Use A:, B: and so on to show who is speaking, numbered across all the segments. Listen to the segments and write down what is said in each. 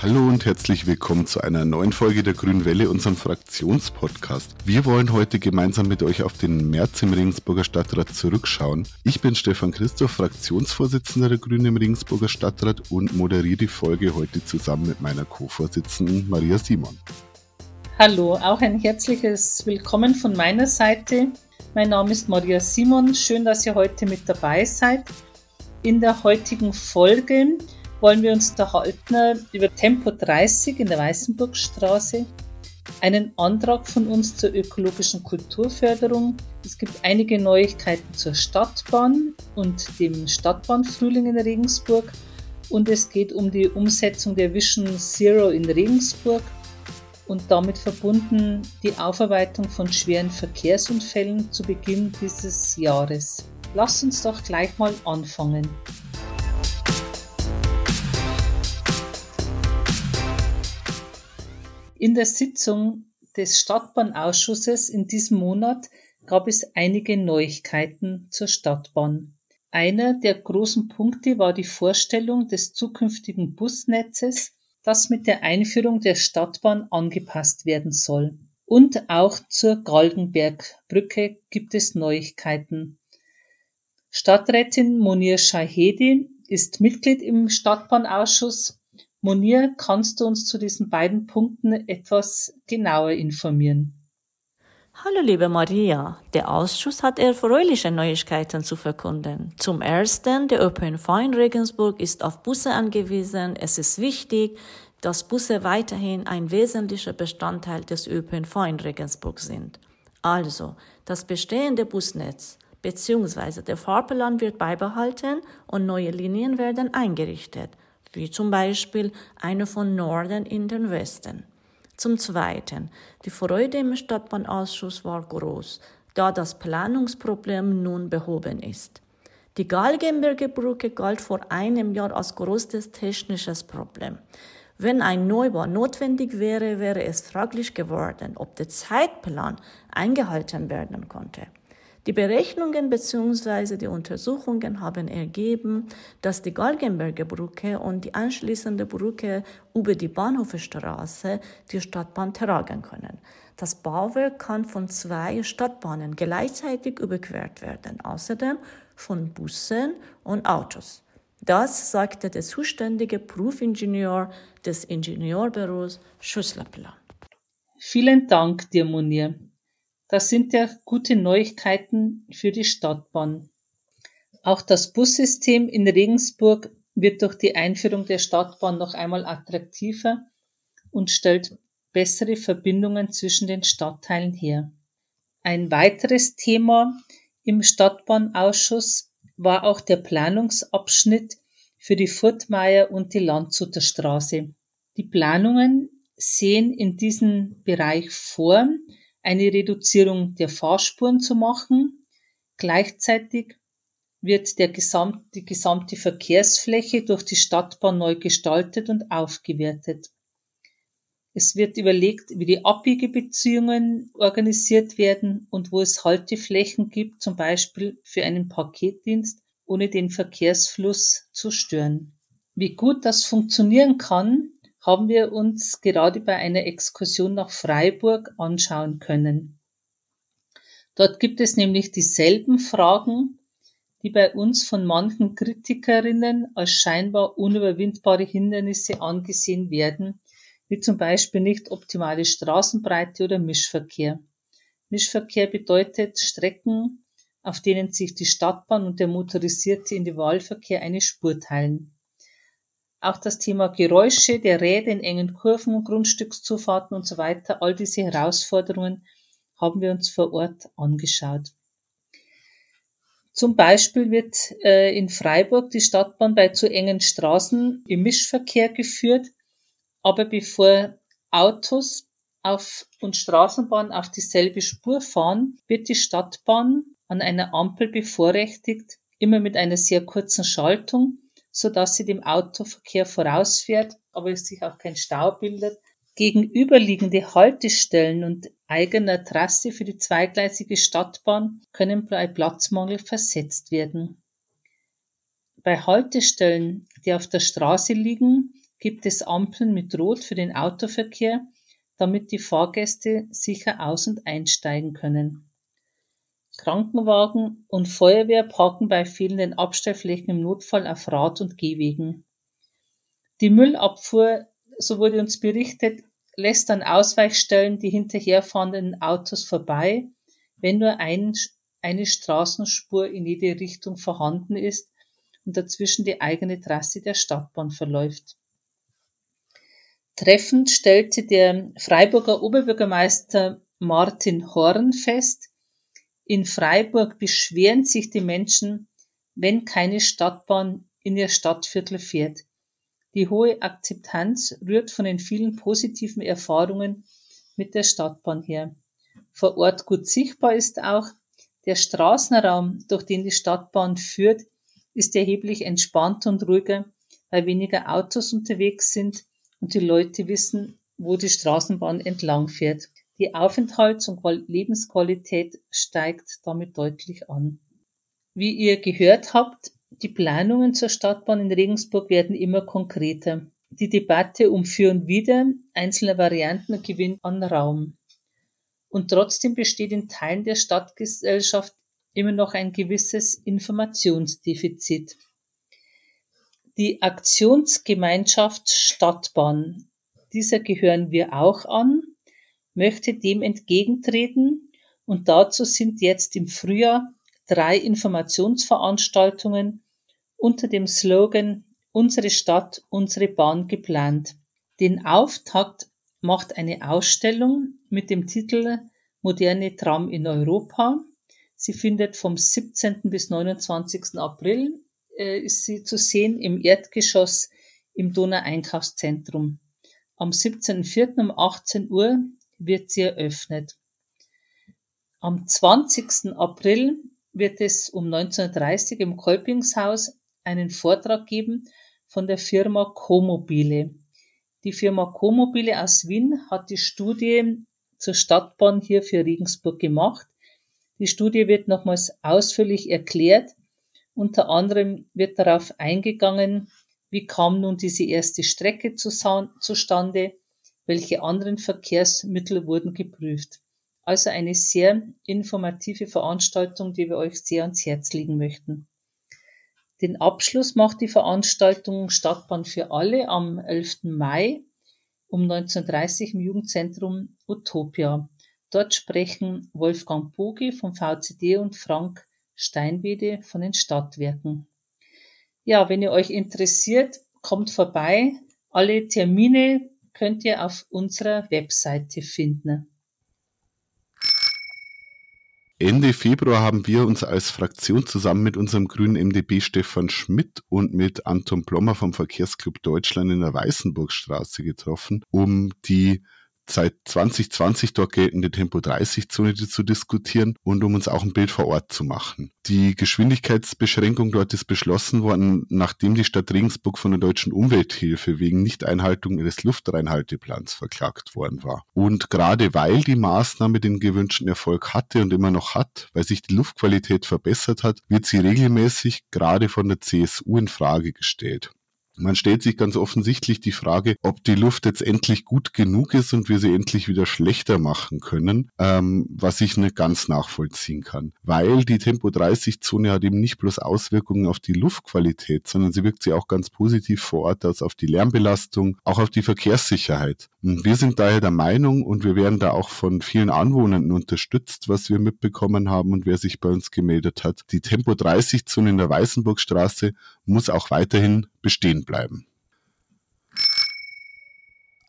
A: Hallo und herzlich willkommen zu einer neuen Folge der Grünen Welle, unserem Fraktionspodcast. Wir wollen heute gemeinsam mit euch auf den März im Regensburger Stadtrat zurückschauen. Ich bin Stefan Christoph, Fraktionsvorsitzender der Grünen im Regensburger Stadtrat und moderiere die Folge heute zusammen mit meiner Co-Vorsitzenden Maria Simon.
B: Hallo, auch ein herzliches Willkommen von meiner Seite. Mein Name ist Maria Simon. Schön, dass ihr heute mit dabei seid. In der heutigen Folge wollen wir uns unterhalten über Tempo 30 in der Weißenburgstraße, einen Antrag von uns zur ökologischen Kulturförderung. Es gibt einige Neuigkeiten zur Stadtbahn und dem Stadtbahnfrühling in Regensburg und es geht um die Umsetzung der Vision Zero in Regensburg und damit verbunden die Aufarbeitung von schweren Verkehrsunfällen zu Beginn dieses Jahres. Lasst uns doch gleich mal anfangen. In der Sitzung des Stadtbahnausschusses in diesem Monat gab es einige Neuigkeiten zur Stadtbahn. Einer der großen Punkte war die Vorstellung des zukünftigen Busnetzes, das mit der Einführung der Stadtbahn angepasst werden soll. Und auch zur Galgenbergbrücke gibt es Neuigkeiten. Stadträtin Monir Shahedi ist Mitglied im Stadtbahnausschuss Monir, kannst du uns zu diesen beiden Punkten etwas genauer informieren?
C: Hallo liebe Maria, der Ausschuss hat erfreuliche Neuigkeiten zu verkunden. Zum Ersten, der ÖPNV in Regensburg ist auf Busse angewiesen. Es ist wichtig, dass Busse weiterhin ein wesentlicher Bestandteil des ÖPNV in Regensburg sind. Also, das bestehende Busnetz bzw. der Fahrplan wird beibehalten und neue Linien werden eingerichtet wie zum Beispiel eine von Norden in den Westen. Zum Zweiten, die Freude im Stadtbahnausschuss war groß, da das Planungsproblem nun behoben ist. Die Galgenberger Brücke galt vor einem Jahr als größtes technisches Problem. Wenn ein Neubau notwendig wäre, wäre es fraglich geworden, ob der Zeitplan eingehalten werden konnte. Die Berechnungen bzw. die Untersuchungen haben ergeben, dass die Galgenberger Brücke und die anschließende Brücke über die Bahnhofstraße die Stadtbahn tragen können. Das Bauwerk kann von zwei Stadtbahnen gleichzeitig überquert werden, außerdem von Bussen und Autos. Das sagte der zuständige Prüfingenieur des Ingenieurbüros Schüsslerplan.
B: Vielen Dank dir, Munir. Das sind ja gute Neuigkeiten für die Stadtbahn. Auch das Bussystem in Regensburg wird durch die Einführung der Stadtbahn noch einmal attraktiver und stellt bessere Verbindungen zwischen den Stadtteilen her. Ein weiteres Thema im Stadtbahnausschuss war auch der Planungsabschnitt für die Furtmeier und die Landshuter Straße. Die Planungen sehen in diesem Bereich vor, eine Reduzierung der Fahrspuren zu machen. Gleichzeitig wird der gesamt, die gesamte Verkehrsfläche durch die Stadtbahn neu gestaltet und aufgewertet. Es wird überlegt, wie die Abbiegebeziehungen organisiert werden und wo es Halteflächen gibt, zum Beispiel für einen Paketdienst, ohne den Verkehrsfluss zu stören. Wie gut das funktionieren kann, haben wir uns gerade bei einer Exkursion nach Freiburg anschauen können. Dort gibt es nämlich dieselben Fragen, die bei uns von manchen Kritikerinnen als scheinbar unüberwindbare Hindernisse angesehen werden, wie zum Beispiel nicht optimale Straßenbreite oder Mischverkehr. Mischverkehr bedeutet Strecken, auf denen sich die Stadtbahn und der motorisierte Individualverkehr eine Spur teilen. Auch das Thema Geräusche der Räder in engen Kurven, Grundstückszufahrten und so weiter, all diese Herausforderungen haben wir uns vor Ort angeschaut. Zum Beispiel wird äh, in Freiburg die Stadtbahn bei zu engen Straßen im Mischverkehr geführt, aber bevor Autos auf und Straßenbahn auf dieselbe Spur fahren, wird die Stadtbahn an einer Ampel bevorrechtigt, immer mit einer sehr kurzen Schaltung so dass sie dem Autoverkehr vorausfährt, aber es sich auch kein Stau bildet. Gegenüberliegende Haltestellen und eigener Trasse für die zweigleisige Stadtbahn können bei Platzmangel versetzt werden. Bei Haltestellen, die auf der Straße liegen, gibt es Ampeln mit Rot für den Autoverkehr, damit die Fahrgäste sicher aus- und einsteigen können. Krankenwagen und Feuerwehr parken bei fehlenden Abstellflächen im Notfall auf Rad- und Gehwegen. Die Müllabfuhr, so wurde uns berichtet, lässt an Ausweichstellen die hinterherfahrenden Autos vorbei, wenn nur ein, eine Straßenspur in jede Richtung vorhanden ist und dazwischen die eigene Trasse der Stadtbahn verläuft. Treffend stellte der Freiburger Oberbürgermeister Martin Horn fest, in Freiburg beschweren sich die Menschen, wenn keine Stadtbahn in ihr Stadtviertel fährt. Die hohe Akzeptanz rührt von den vielen positiven Erfahrungen mit der Stadtbahn her. Vor Ort gut sichtbar ist auch, der Straßenraum, durch den die Stadtbahn führt, ist erheblich entspannter und ruhiger, weil weniger Autos unterwegs sind und die Leute wissen, wo die Straßenbahn entlang fährt. Die Aufenthalts- und Lebensqualität steigt damit deutlich an. Wie ihr gehört habt, die Planungen zur Stadtbahn in Regensburg werden immer konkreter. Die Debatte um Für und Wider einzelner Varianten gewinnt an Raum. Und trotzdem besteht in Teilen der Stadtgesellschaft immer noch ein gewisses Informationsdefizit. Die Aktionsgemeinschaft Stadtbahn, dieser gehören wir auch an, möchte dem entgegentreten und dazu sind jetzt im Frühjahr drei Informationsveranstaltungen unter dem Slogan Unsere Stadt, unsere Bahn geplant. Den Auftakt macht eine Ausstellung mit dem Titel Moderne Tram in Europa. Sie findet vom 17. bis 29. April äh, ist sie zu sehen im Erdgeschoss im Donau-Einkaufszentrum. Am 17.04. um 18 Uhr wird sie eröffnet. Am 20. April wird es um 19.30 Uhr im Kolpingshaus einen Vortrag geben von der Firma Comobile. Die Firma Comobile aus Wien hat die Studie zur Stadtbahn hier für Regensburg gemacht. Die Studie wird nochmals ausführlich erklärt. Unter anderem wird darauf eingegangen, wie kam nun diese erste Strecke zustande, welche anderen Verkehrsmittel wurden geprüft. Also eine sehr informative Veranstaltung, die wir euch sehr ans Herz legen möchten. Den Abschluss macht die Veranstaltung Stadtbahn für alle am 11. Mai um 19.30 im Jugendzentrum Utopia. Dort sprechen Wolfgang Bogi vom VCD und Frank Steinwede von den Stadtwerken. Ja, wenn ihr euch interessiert, kommt vorbei. Alle Termine könnt ihr auf unserer Webseite finden.
A: Ende Februar haben wir uns als Fraktion zusammen mit unserem grünen MdB Stefan Schmidt und mit Anton Plommer vom Verkehrsclub Deutschland in der Weißenburgstraße getroffen, um die seit 2020 dort geltende Tempo-30-Zone zu diskutieren und um uns auch ein Bild vor Ort zu machen. Die Geschwindigkeitsbeschränkung dort ist beschlossen worden, nachdem die Stadt Regensburg von der Deutschen Umwelthilfe wegen Nichteinhaltung ihres Luftreinhalteplans verklagt worden war. Und gerade weil die Maßnahme den gewünschten Erfolg hatte und immer noch hat, weil sich die Luftqualität verbessert hat, wird sie regelmäßig gerade von der CSU in Frage gestellt. Man stellt sich ganz offensichtlich die Frage, ob die Luft jetzt endlich gut genug ist und wir sie endlich wieder schlechter machen können, ähm, was ich nicht ganz nachvollziehen kann. Weil die Tempo-30-Zone hat eben nicht bloß Auswirkungen auf die Luftqualität, sondern sie wirkt sie auch ganz positiv vor Ort aus auf die Lärmbelastung, auch auf die Verkehrssicherheit. Und wir sind daher der Meinung und wir werden da auch von vielen Anwohnern unterstützt, was wir mitbekommen haben und wer sich bei uns gemeldet hat. Die Tempo-30-Zone in der Weißenburgstraße muss auch weiterhin bestehen bleiben.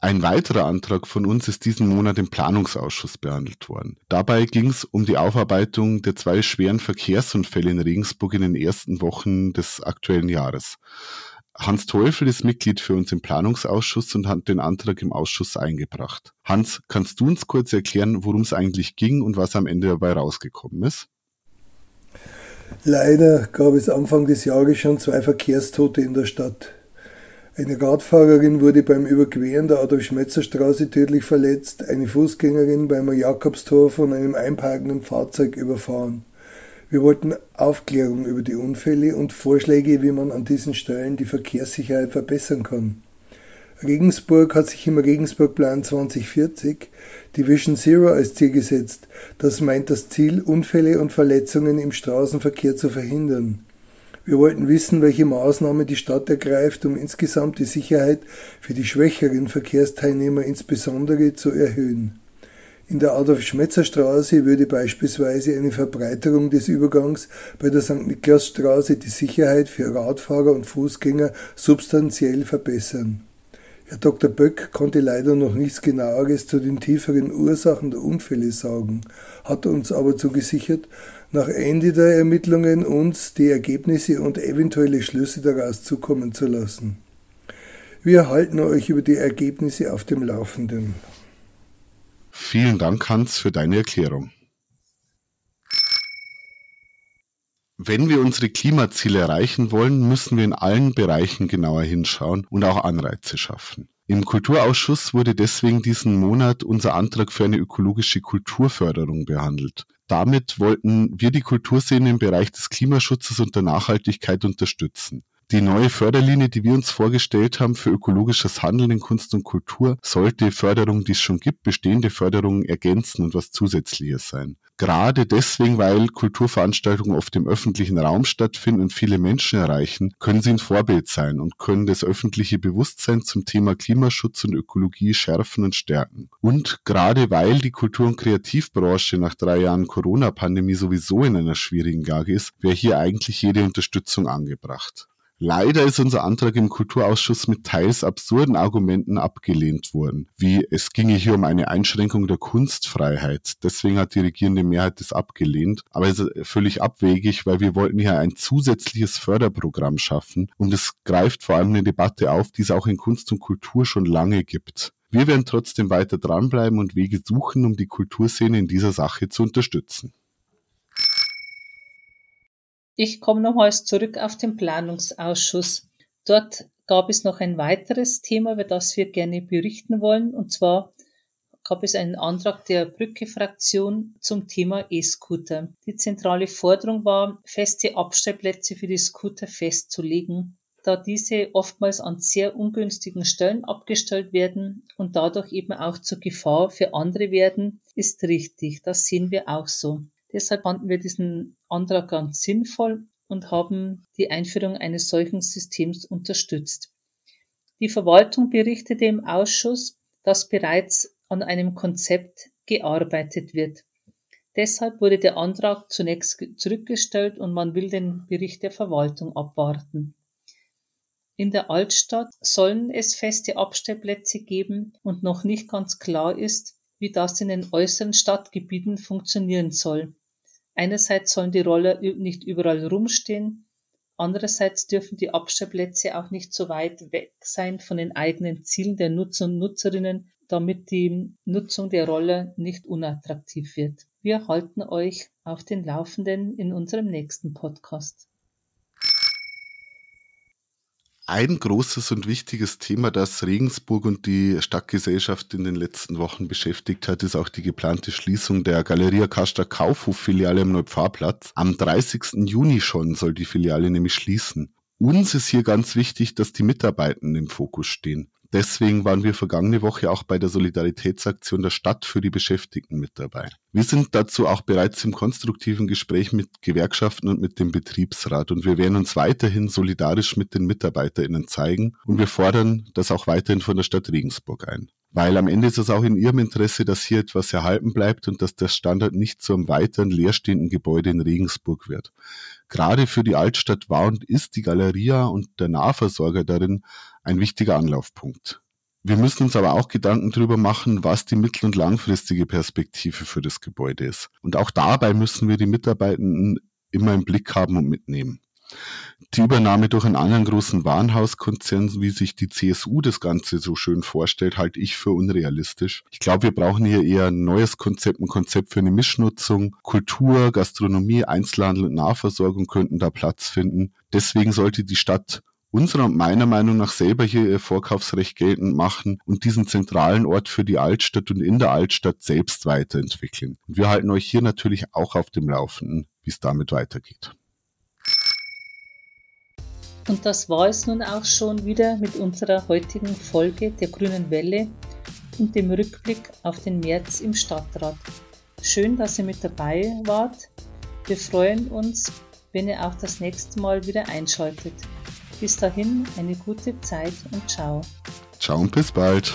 A: Ein weiterer Antrag von uns ist diesen Monat im Planungsausschuss behandelt worden. Dabei ging es um die Aufarbeitung der zwei schweren Verkehrsunfälle in Regensburg in den ersten Wochen des aktuellen Jahres. Hans Teufel ist Mitglied für uns im Planungsausschuss und hat den Antrag im Ausschuss eingebracht. Hans, kannst du uns kurz erklären, worum es eigentlich ging und was am Ende dabei rausgekommen ist?
D: Leider gab es Anfang des Jahres schon zwei Verkehrstote in der Stadt. Eine Radfahrerin wurde beim Überqueren der Adolf-Schmetzer-Straße tödlich verletzt, eine Fußgängerin beim Jakobstor von einem einparkenden Fahrzeug überfahren. Wir wollten Aufklärung über die Unfälle und Vorschläge, wie man an diesen Stellen die Verkehrssicherheit verbessern kann. Regensburg hat sich im Regensburg-Plan 2040 die Vision Zero als Ziel gesetzt. Das meint das Ziel, Unfälle und Verletzungen im Straßenverkehr zu verhindern. Wir wollten wissen, welche Maßnahmen die Stadt ergreift, um insgesamt die Sicherheit für die schwächeren Verkehrsteilnehmer insbesondere zu erhöhen. In der Adolf-Schmetzer-Straße würde beispielsweise eine Verbreiterung des Übergangs bei der St. Niklas-Straße die Sicherheit für Radfahrer und Fußgänger substanziell verbessern. Herr Dr. Böck konnte leider noch nichts genaueres zu den tieferen Ursachen der Unfälle sagen, hat uns aber zugesichert, nach Ende der Ermittlungen uns die Ergebnisse und eventuelle Schlüsse daraus zukommen zu lassen. Wir halten euch über die Ergebnisse auf dem Laufenden.
A: Vielen Dank, Hans, für deine Erklärung. Wenn wir unsere Klimaziele erreichen wollen, müssen wir in allen Bereichen genauer hinschauen und auch Anreize schaffen. Im Kulturausschuss wurde deswegen diesen Monat unser Antrag für eine ökologische Kulturförderung behandelt. Damit wollten wir die Kulturszene im Bereich des Klimaschutzes und der Nachhaltigkeit unterstützen. Die neue Förderlinie, die wir uns vorgestellt haben für ökologisches Handeln in Kunst und Kultur, sollte Förderung, die es schon gibt, bestehende Förderungen ergänzen und was Zusätzliches sein. Gerade deswegen, weil Kulturveranstaltungen oft im öffentlichen Raum stattfinden und viele Menschen erreichen, können sie ein Vorbild sein und können das öffentliche Bewusstsein zum Thema Klimaschutz und Ökologie schärfen und stärken. Und gerade weil die Kultur- und Kreativbranche nach drei Jahren Corona-Pandemie sowieso in einer schwierigen Lage ist, wäre hier eigentlich jede Unterstützung angebracht. Leider ist unser Antrag im Kulturausschuss mit teils absurden Argumenten abgelehnt worden, wie es ginge hier um eine Einschränkung der Kunstfreiheit. Deswegen hat die regierende Mehrheit das abgelehnt. Aber es ist völlig abwegig, weil wir wollten hier ein zusätzliches Förderprogramm schaffen und es greift vor allem eine Debatte auf, die es auch in Kunst und Kultur schon lange gibt. Wir werden trotzdem weiter dranbleiben und Wege suchen, um die Kulturszene in dieser Sache zu unterstützen.
B: Ich komme nochmals zurück auf den Planungsausschuss. Dort gab es noch ein weiteres Thema, über das wir gerne berichten wollen, und zwar gab es einen Antrag der Brücke-Fraktion zum Thema E-Scooter. Die zentrale Forderung war, feste Abstellplätze für die Scooter festzulegen, da diese oftmals an sehr ungünstigen Stellen abgestellt werden und dadurch eben auch zur Gefahr für andere werden, ist richtig. Das sehen wir auch so. Deshalb fanden wir diesen Antrag ganz sinnvoll und haben die Einführung eines solchen Systems unterstützt. Die Verwaltung berichtete im Ausschuss, dass bereits an einem Konzept gearbeitet wird. Deshalb wurde der Antrag zunächst zurückgestellt und man will den Bericht der Verwaltung abwarten. In der Altstadt sollen es feste Abstellplätze geben und noch nicht ganz klar ist, wie das in den äußeren Stadtgebieten funktionieren soll. Einerseits sollen die Roller nicht überall rumstehen, andererseits dürfen die Abstellplätze auch nicht so weit weg sein von den eigenen Zielen der Nutzer und Nutzerinnen, damit die Nutzung der Roller nicht unattraktiv wird. Wir halten euch auf den Laufenden in unserem nächsten Podcast.
A: Ein großes und wichtiges Thema, das Regensburg und die Stadtgesellschaft in den letzten Wochen beschäftigt hat, ist auch die geplante Schließung der Galeria Kasta Kaufhof-Filiale am Neupfarrplatz. Am 30. Juni schon soll die Filiale nämlich schließen. Uns ist hier ganz wichtig, dass die Mitarbeitenden im Fokus stehen. Deswegen waren wir vergangene Woche auch bei der Solidaritätsaktion der Stadt für die Beschäftigten mit dabei. Wir sind dazu auch bereits im konstruktiven Gespräch mit Gewerkschaften und mit dem Betriebsrat und wir werden uns weiterhin solidarisch mit den MitarbeiterInnen zeigen und wir fordern das auch weiterhin von der Stadt Regensburg ein. Weil am Ende ist es auch in ihrem Interesse, dass hier etwas erhalten bleibt und dass der Standard nicht zu einem weiteren leerstehenden Gebäude in Regensburg wird. Gerade für die Altstadt war und ist die Galeria und der Nahversorger darin ein wichtiger Anlaufpunkt. Wir müssen uns aber auch Gedanken darüber machen, was die mittel- und langfristige Perspektive für das Gebäude ist. Und auch dabei müssen wir die Mitarbeitenden immer im Blick haben und mitnehmen. Die Übernahme durch einen anderen großen Warenhauskonzern, wie sich die CSU das Ganze so schön vorstellt, halte ich für unrealistisch. Ich glaube, wir brauchen hier eher ein neues Konzept, ein Konzept für eine Mischnutzung. Kultur, Gastronomie, Einzelhandel und Nahversorgung könnten da Platz finden. Deswegen sollte die Stadt unserer und meiner Meinung nach selber hier ihr Vorkaufsrecht geltend machen und diesen zentralen Ort für die Altstadt und in der Altstadt selbst weiterentwickeln. Und wir halten euch hier natürlich auch auf dem Laufenden, wie es damit weitergeht.
B: Und das war es nun auch schon wieder mit unserer heutigen Folge der Grünen Welle und dem Rückblick auf den März im Stadtrat. Schön, dass ihr mit dabei wart. Wir freuen uns, wenn ihr auch das nächste Mal wieder einschaltet. Bis dahin eine gute Zeit und ciao.
A: Ciao und bis bald.